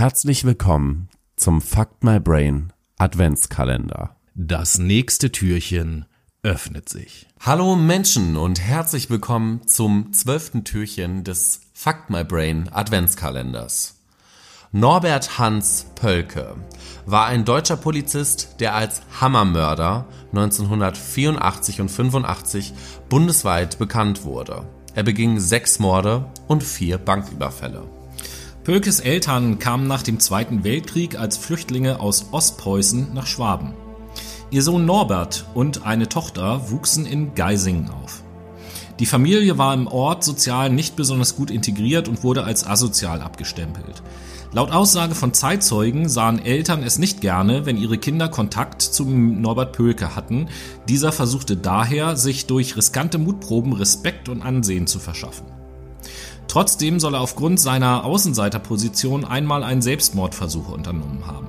Herzlich willkommen zum Fuck My Brain Adventskalender. Das nächste Türchen öffnet sich. Hallo Menschen und herzlich willkommen zum zwölften Türchen des Fuck My Brain Adventskalenders. Norbert Hans Pölke war ein deutscher Polizist, der als Hammermörder 1984 und 85 bundesweit bekannt wurde. Er beging sechs Morde und vier Banküberfälle. Pölkes Eltern kamen nach dem Zweiten Weltkrieg als Flüchtlinge aus Ostpreußen nach Schwaben. Ihr Sohn Norbert und eine Tochter wuchsen in Geisingen auf. Die Familie war im Ort sozial nicht besonders gut integriert und wurde als asozial abgestempelt. Laut Aussage von Zeitzeugen sahen Eltern es nicht gerne, wenn ihre Kinder Kontakt zum Norbert Pölke hatten. Dieser versuchte daher, sich durch riskante Mutproben Respekt und Ansehen zu verschaffen. Trotzdem soll er aufgrund seiner Außenseiterposition einmal einen Selbstmordversuch unternommen haben.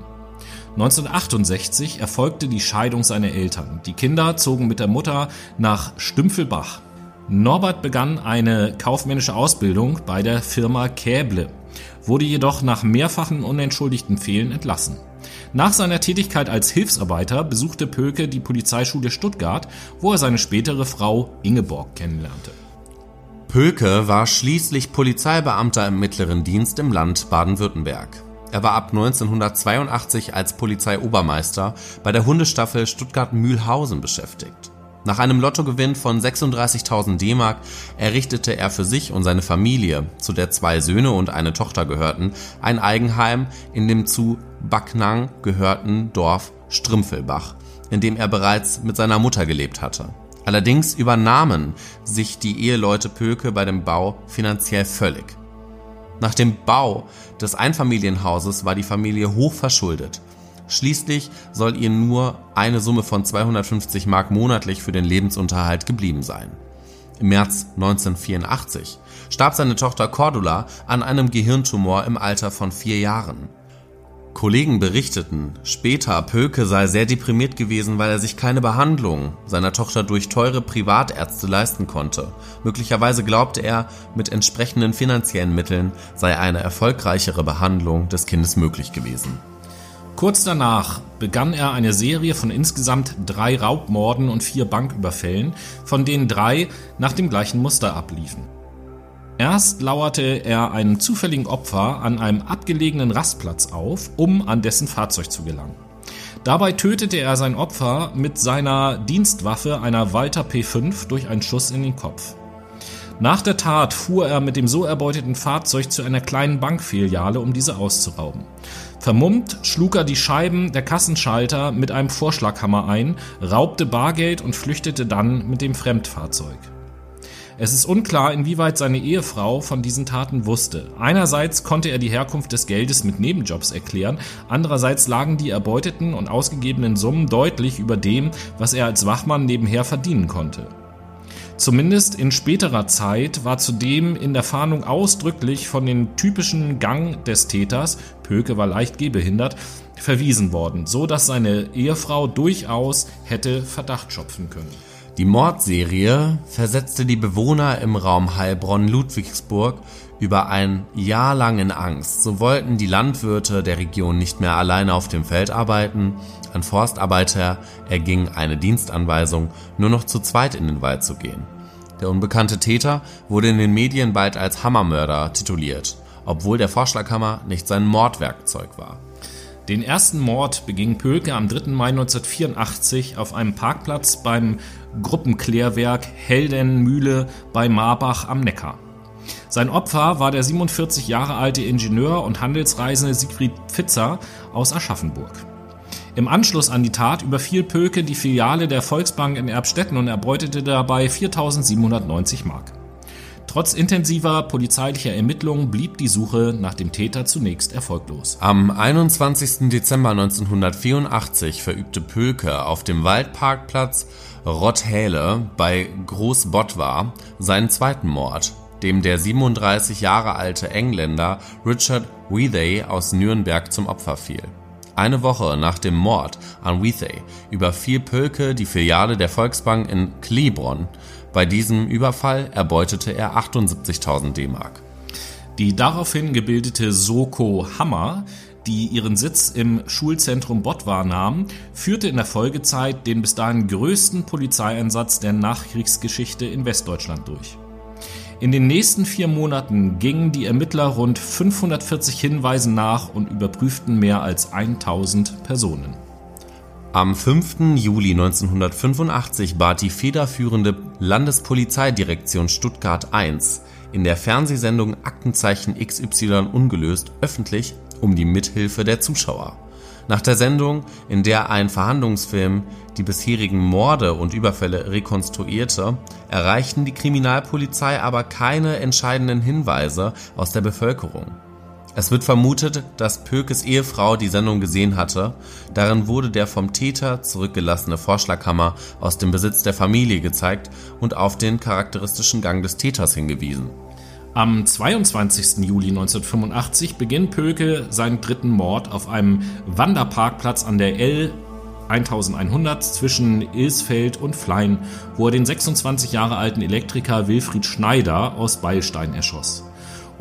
1968 erfolgte die Scheidung seiner Eltern. Die Kinder zogen mit der Mutter nach Stümpfelbach. Norbert begann eine kaufmännische Ausbildung bei der Firma Käble, wurde jedoch nach mehrfachen unentschuldigten Fehlen entlassen. Nach seiner Tätigkeit als Hilfsarbeiter besuchte Pöke die Polizeischule Stuttgart, wo er seine spätere Frau Ingeborg kennenlernte. Pölke war schließlich Polizeibeamter im mittleren Dienst im Land Baden-Württemberg. Er war ab 1982 als Polizeiobermeister bei der Hundestaffel Stuttgart-Mühlhausen beschäftigt. Nach einem Lottogewinn von 36.000 D-Mark errichtete er für sich und seine Familie, zu der zwei Söhne und eine Tochter gehörten, ein Eigenheim in dem zu Backnang gehörten Dorf Strümpfelbach, in dem er bereits mit seiner Mutter gelebt hatte. Allerdings übernahmen sich die Eheleute Pöke bei dem Bau finanziell völlig. Nach dem Bau des Einfamilienhauses war die Familie hoch verschuldet. Schließlich soll ihr nur eine Summe von 250 Mark monatlich für den Lebensunterhalt geblieben sein. Im März 1984 starb seine Tochter Cordula an einem Gehirntumor im Alter von vier Jahren. Kollegen berichteten, später Pöke sei sehr deprimiert gewesen, weil er sich keine Behandlung seiner Tochter durch teure Privatärzte leisten konnte. Möglicherweise glaubte er, mit entsprechenden finanziellen Mitteln sei eine erfolgreichere Behandlung des Kindes möglich gewesen. Kurz danach begann er eine Serie von insgesamt drei Raubmorden und vier Banküberfällen, von denen drei nach dem gleichen Muster abliefen. Erst lauerte er einem zufälligen Opfer an einem abgelegenen Rastplatz auf, um an dessen Fahrzeug zu gelangen. Dabei tötete er sein Opfer mit seiner Dienstwaffe einer Walter P5 durch einen Schuss in den Kopf. Nach der Tat fuhr er mit dem so erbeuteten Fahrzeug zu einer kleinen Bankfiliale, um diese auszurauben. Vermummt schlug er die Scheiben der Kassenschalter mit einem Vorschlaghammer ein, raubte Bargeld und flüchtete dann mit dem Fremdfahrzeug. Es ist unklar, inwieweit seine Ehefrau von diesen Taten wusste. Einerseits konnte er die Herkunft des Geldes mit Nebenjobs erklären, andererseits lagen die erbeuteten und ausgegebenen Summen deutlich über dem, was er als Wachmann nebenher verdienen konnte. Zumindest in späterer Zeit war zudem in der Fahndung ausdrücklich von den typischen Gang des Täters, Pöke war leicht gehbehindert, verwiesen worden, so dass seine Ehefrau durchaus hätte Verdacht schöpfen können. Die Mordserie versetzte die Bewohner im Raum Heilbronn-Ludwigsburg über ein Jahr lang in Angst. So wollten die Landwirte der Region nicht mehr alleine auf dem Feld arbeiten. Ein Forstarbeiter erging eine Dienstanweisung, nur noch zu zweit in den Wald zu gehen. Der unbekannte Täter wurde in den Medien bald als Hammermörder tituliert, obwohl der Vorschlaghammer nicht sein Mordwerkzeug war. Den ersten Mord beging Pölke am 3. Mai 1984 auf einem Parkplatz beim Gruppenklärwerk Heldenmühle bei Marbach am Neckar. Sein Opfer war der 47 Jahre alte Ingenieur und Handelsreisende Siegfried Pfitzer aus Aschaffenburg. Im Anschluss an die Tat überfiel Pölke die Filiale der Volksbank in Erbstetten und erbeutete dabei 4.790 Mark. Trotz intensiver polizeilicher Ermittlungen blieb die Suche nach dem Täter zunächst erfolglos. Am 21. Dezember 1984 verübte Pölke auf dem Waldparkplatz Rotthäle bei Großbottwar seinen zweiten Mord, dem der 37 Jahre alte Engländer Richard Withay aus Nürnberg zum Opfer fiel. Eine Woche nach dem Mord an Withay überfiel Pölke die Filiale der Volksbank in Klebron bei diesem Überfall erbeutete er 78.000 D-Mark. Die daraufhin gebildete Soko Hammer, die ihren Sitz im Schulzentrum Bottwar nahm, führte in der Folgezeit den bis dahin größten Polizeieinsatz der Nachkriegsgeschichte in Westdeutschland durch. In den nächsten vier Monaten gingen die Ermittler rund 540 Hinweisen nach und überprüften mehr als 1000 Personen. Am 5. Juli 1985 bat die federführende Landespolizeidirektion Stuttgart I in der Fernsehsendung Aktenzeichen XY ungelöst öffentlich um die Mithilfe der Zuschauer. Nach der Sendung, in der ein Verhandlungsfilm die bisherigen Morde und Überfälle rekonstruierte, erreichten die Kriminalpolizei aber keine entscheidenden Hinweise aus der Bevölkerung. Es wird vermutet, dass Pökes Ehefrau die Sendung gesehen hatte, darin wurde der vom Täter zurückgelassene Vorschlaghammer aus dem Besitz der Familie gezeigt und auf den charakteristischen Gang des Täters hingewiesen. Am 22. Juli 1985 beginnt Pöke seinen dritten Mord auf einem Wanderparkplatz an der L 1100 zwischen Ilsfeld und Flein, wo er den 26 Jahre alten Elektriker Wilfried Schneider aus Beilstein erschoss.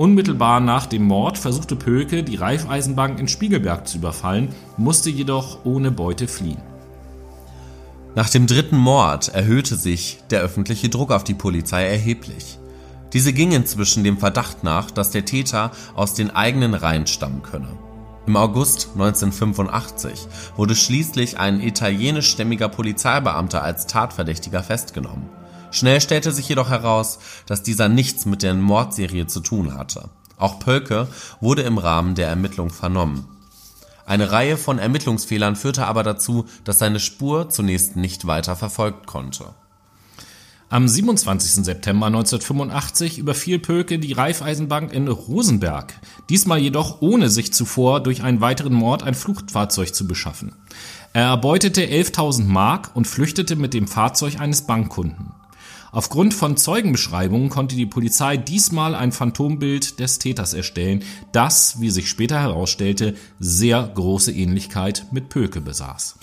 Unmittelbar nach dem Mord versuchte Pöke, die Raiffeisenbank in Spiegelberg zu überfallen, musste jedoch ohne Beute fliehen. Nach dem dritten Mord erhöhte sich der öffentliche Druck auf die Polizei erheblich. Diese ging inzwischen dem Verdacht nach, dass der Täter aus den eigenen Reihen stammen könne. Im August 1985 wurde schließlich ein italienischstämmiger Polizeibeamter als Tatverdächtiger festgenommen. Schnell stellte sich jedoch heraus, dass dieser nichts mit der Mordserie zu tun hatte. Auch Pölke wurde im Rahmen der Ermittlung vernommen. Eine Reihe von Ermittlungsfehlern führte aber dazu, dass seine Spur zunächst nicht weiter verfolgt konnte am 27. September 1985 überfiel Pölke die Raiffeisenbank in Rosenberg, diesmal jedoch ohne sich zuvor durch einen weiteren Mord ein Fluchtfahrzeug zu beschaffen. Er erbeutete 11.000 Mark und flüchtete mit dem Fahrzeug eines Bankkunden. Aufgrund von Zeugenbeschreibungen konnte die Polizei diesmal ein Phantombild des Täters erstellen, das, wie sich später herausstellte, sehr große Ähnlichkeit mit Pöke besaß.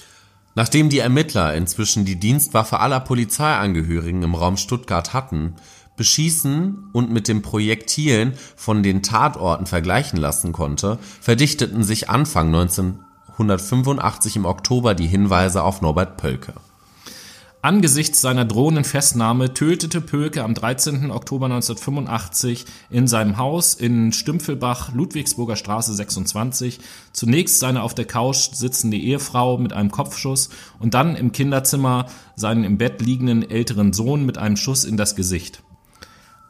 Nachdem die Ermittler inzwischen die Dienstwaffe aller Polizeiangehörigen im Raum Stuttgart hatten, beschießen und mit den Projektilen von den Tatorten vergleichen lassen konnte, verdichteten sich Anfang 1985 im Oktober die Hinweise auf Norbert Pölke Angesichts seiner drohenden Festnahme tötete Pölke am 13. Oktober 1985 in seinem Haus in Stümpfelbach, Ludwigsburger Straße 26, zunächst seine auf der Couch sitzende Ehefrau mit einem Kopfschuss und dann im Kinderzimmer seinen im Bett liegenden älteren Sohn mit einem Schuss in das Gesicht.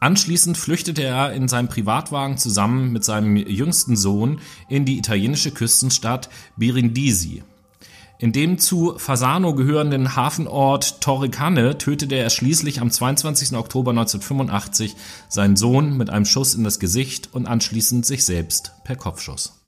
Anschließend flüchtete er in seinem Privatwagen zusammen mit seinem jüngsten Sohn in die italienische Küstenstadt Birindisi. In dem zu Fasano gehörenden Hafenort Torricanne tötete er schließlich am 22. Oktober 1985 seinen Sohn mit einem Schuss in das Gesicht und anschließend sich selbst per Kopfschuss